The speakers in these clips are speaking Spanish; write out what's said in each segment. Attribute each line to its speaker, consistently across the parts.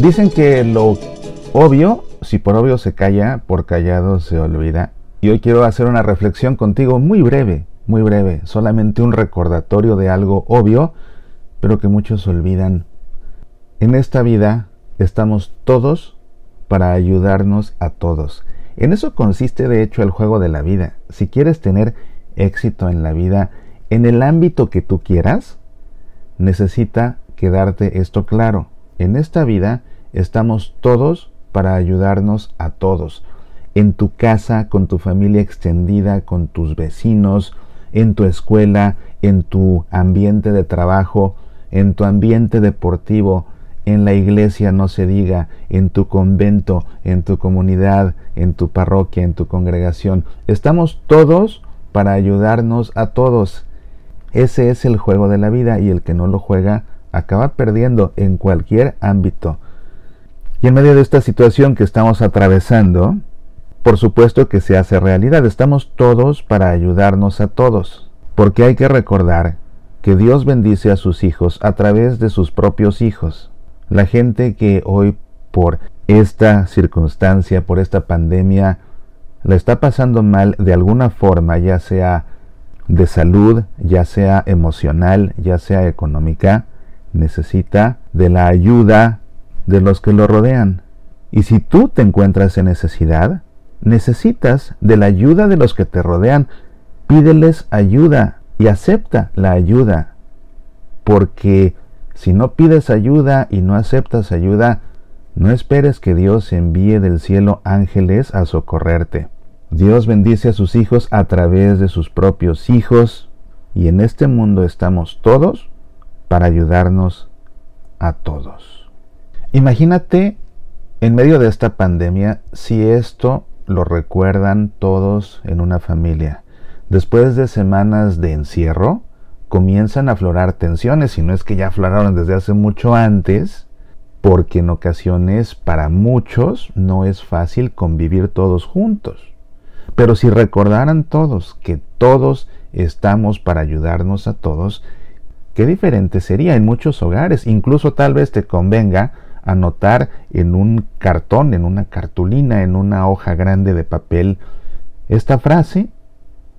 Speaker 1: Dicen que lo obvio, si por obvio se calla, por callado se olvida. Y hoy quiero hacer una reflexión contigo muy breve, muy breve, solamente un recordatorio de algo obvio, pero que muchos olvidan. En esta vida estamos todos para ayudarnos a todos. En eso consiste de hecho el juego de la vida. Si quieres tener éxito en la vida, en el ámbito que tú quieras, necesita quedarte esto claro. En esta vida estamos todos para ayudarnos a todos. En tu casa, con tu familia extendida, con tus vecinos, en tu escuela, en tu ambiente de trabajo, en tu ambiente deportivo, en la iglesia no se diga, en tu convento, en tu comunidad, en tu parroquia, en tu congregación. Estamos todos para ayudarnos a todos. Ese es el juego de la vida y el que no lo juega acaba perdiendo en cualquier ámbito. Y en medio de esta situación que estamos atravesando, por supuesto que se hace realidad. Estamos todos para ayudarnos a todos. Porque hay que recordar que Dios bendice a sus hijos a través de sus propios hijos. La gente que hoy por esta circunstancia, por esta pandemia, la está pasando mal de alguna forma, ya sea de salud, ya sea emocional, ya sea económica, necesita de la ayuda de los que lo rodean. Y si tú te encuentras en necesidad, necesitas de la ayuda de los que te rodean. Pídeles ayuda y acepta la ayuda. Porque si no pides ayuda y no aceptas ayuda, no esperes que Dios envíe del cielo ángeles a socorrerte. Dios bendice a sus hijos a través de sus propios hijos y en este mundo estamos todos para ayudarnos a todos. Imagínate en medio de esta pandemia si esto lo recuerdan todos en una familia. Después de semanas de encierro, comienzan a aflorar tensiones, y no es que ya afloraron desde hace mucho antes, porque en ocasiones para muchos no es fácil convivir todos juntos. Pero si recordaran todos que todos estamos para ayudarnos a todos, qué diferente sería en muchos hogares. Incluso tal vez te convenga anotar en un cartón, en una cartulina, en una hoja grande de papel esta frase.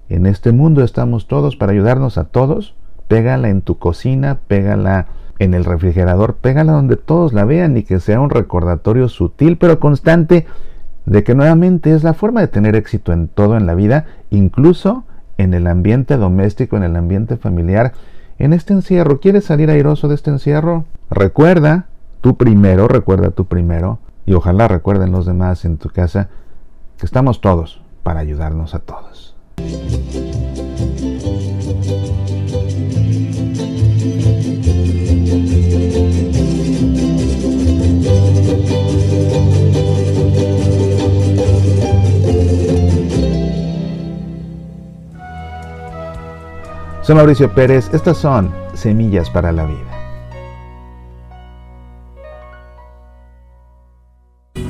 Speaker 1: En este mundo estamos todos para ayudarnos a todos. Pégala en tu cocina, pégala en el refrigerador, pégala donde todos la vean y que sea un recordatorio sutil pero constante de que nuevamente es la forma de tener éxito en todo en la vida, incluso en el ambiente doméstico, en el ambiente familiar, en este encierro. ¿Quieres salir airoso de este encierro? Recuerda, tú primero, recuerda tú primero, y ojalá recuerden los demás en tu casa, que estamos todos para ayudarnos a todos. Soy Mauricio Pérez, estas son Semillas para la Vida.